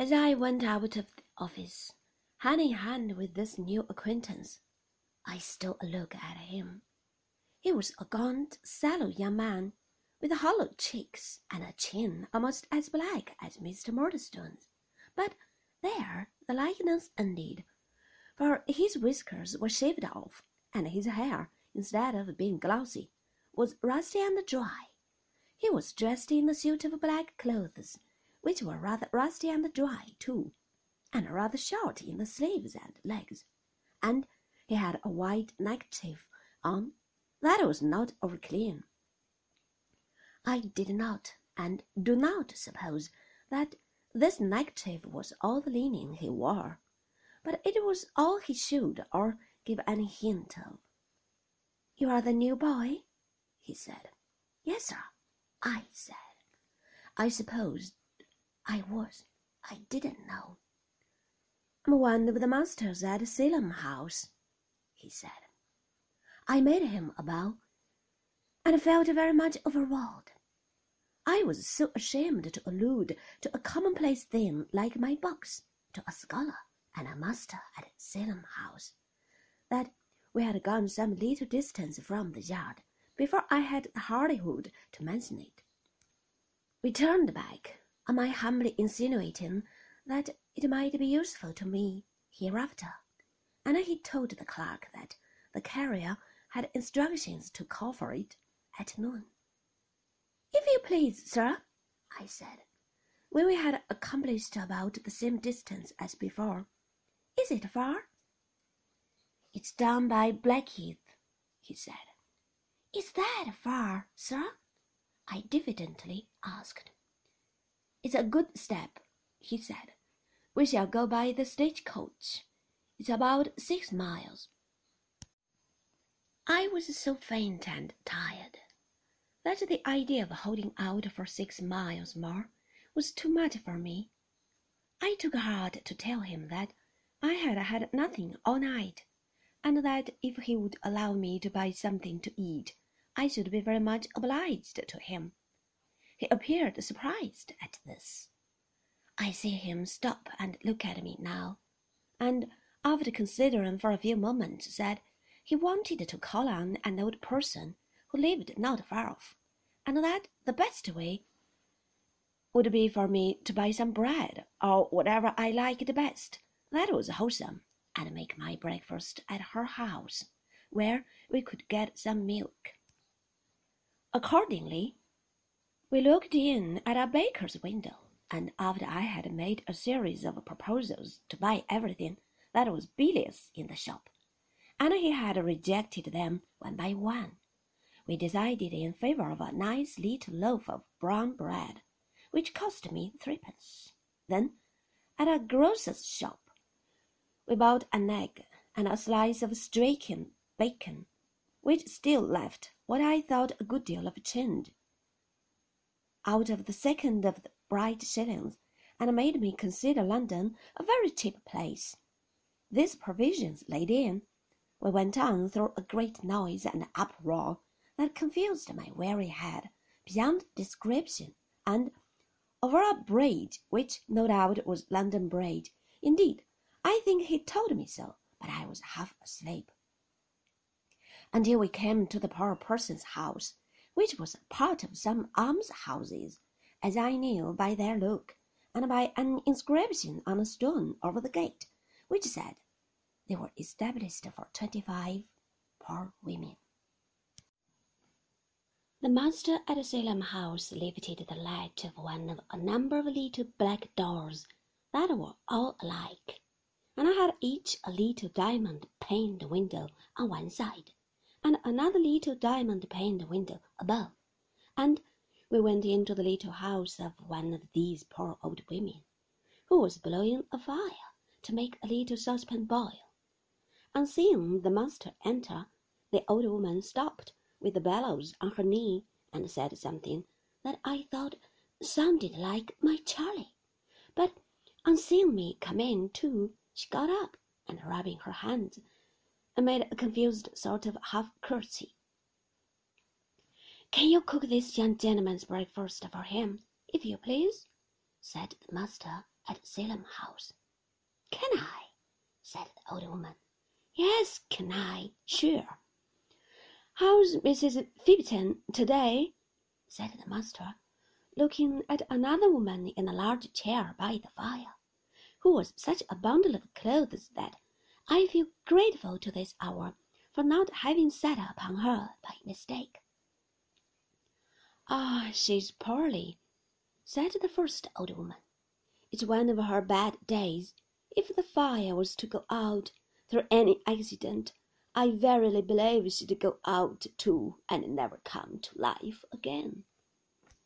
As I went out of the office, hand in hand with this new acquaintance, I stole a look at him. He was a gaunt, sallow young man, with hollow cheeks and a chin almost as black as Mr. Murdstone's. But there the likeness ended, for his whiskers were shaved off, and his hair, instead of being glossy, was rusty and dry. He was dressed in a suit of black clothes which were rather rusty and dry too, and rather short in the sleeves and legs, and he had a white neckerchief on that was not over clean. I did not and do not suppose that this neckerchief was all the linen he wore, but it was all he showed or gave any hint of. You are the new boy? he said. Yes, sir, I said. I supposed I was. I didn't know. I'm one of the masters at Salem House, he said. I made him a bow and felt very much overawed. I was so ashamed to allude to a commonplace thing like my box to a scholar and a master at Salem House that we had gone some little distance from the yard before I had the hardihood to mention it. We turned back on I humbly insinuating that it might be useful to me hereafter, and he told the clerk that the carrier had instructions to call for it at noon. If you please, sir, I said, when we had accomplished about the same distance as before. Is it far? It's down by Blackheath, he said. Is that far, sir? I diffidently asked. It's a good step, he said. We shall go by the stagecoach. It's about six miles. I was so faint and tired that the idea of holding out for six miles more was too much for me. I took heart to tell him that I had had nothing all night, and that if he would allow me to buy something to eat, I should be very much obliged to him. He appeared surprised at this. I see him stop and look at me now, and after considering for a few moments, said he wanted to call on an old person who lived not far off, and that the best way would be for me to buy some bread or whatever I liked best that was wholesome, and make my breakfast at her house, where we could get some milk. Accordingly, we looked in at a baker's window, and after I had made a series of proposals to buy everything that was bilious in the shop, and he had rejected them one by one, we decided in favor of a nice little loaf of brown bread, which cost me threepence. Then, at a grocer's shop, we bought an egg and a slice of streaking bacon, which still left what I thought a good deal of change out of the second of the bright shillings, and made me consider London a very cheap place. These provisions laid in, we went on through a great noise and uproar that confused my weary head beyond description, and over a bridge which no doubt was London Bridge. Indeed, I think he told me so, but I was half asleep. Until we came to the poor person's house, which was part of some almshouses, as I knew by their look, and by an inscription on a stone over the gate, which said they were established for twenty-five poor women. The master at Salem House lifted the latch of one of a number of little black doors that were all alike, and had each a little diamond paned window on one side and another little diamond paned window above, and we went into the little house of one of these poor old women, who was blowing a fire to make a little saucepan boil. On seeing the master enter, the old woman stopped with the bellows on her knee and said something that I thought sounded like my Charley. But on seeing me come in too, she got up and rubbing her hands and made a confused sort of half curtsy. Can you cook this young gentleman's breakfast for him, if you please? said the master at Salem House. Can I? said the old woman. Yes, can I? Sure. How's Mrs. Fibbitson today? said the master, looking at another woman in a large chair by the fire, who was such a bundle of clothes that I feel grateful to this hour for not having sat upon her by mistake. Ah, she's poorly, said the first old woman. It's one of her bad days. If the fire was to go out through any accident, I verily believe she'd go out too and never come to life again.